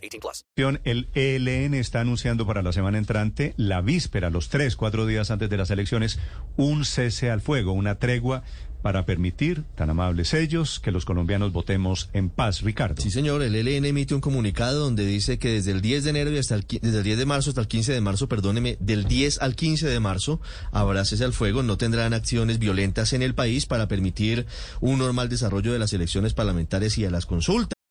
18 plus. El ELN está anunciando para la semana entrante, la víspera, los tres, cuatro días antes de las elecciones, un cese al fuego, una tregua para permitir, tan amables ellos, que los colombianos votemos en paz, Ricardo. Sí, señor, el ELN emite un comunicado donde dice que desde el 10 de enero y hasta el, desde el 10 de marzo hasta el 15 de marzo, perdóneme, del 10 al 15 de marzo habrá cese al fuego, no tendrán acciones violentas en el país para permitir un normal desarrollo de las elecciones parlamentarias y de las consultas.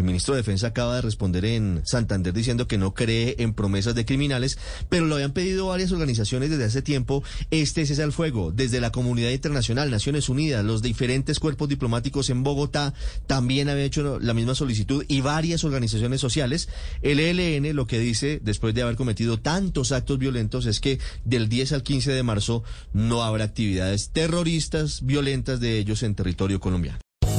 El ministro de Defensa acaba de responder en Santander diciendo que no cree en promesas de criminales, pero lo habían pedido varias organizaciones desde hace tiempo. Este cese al fuego, desde la comunidad internacional, Naciones Unidas, los diferentes cuerpos diplomáticos en Bogotá también habían hecho la misma solicitud y varias organizaciones sociales. El ELN lo que dice, después de haber cometido tantos actos violentos, es que del 10 al 15 de marzo no habrá actividades terroristas violentas de ellos en territorio colombiano.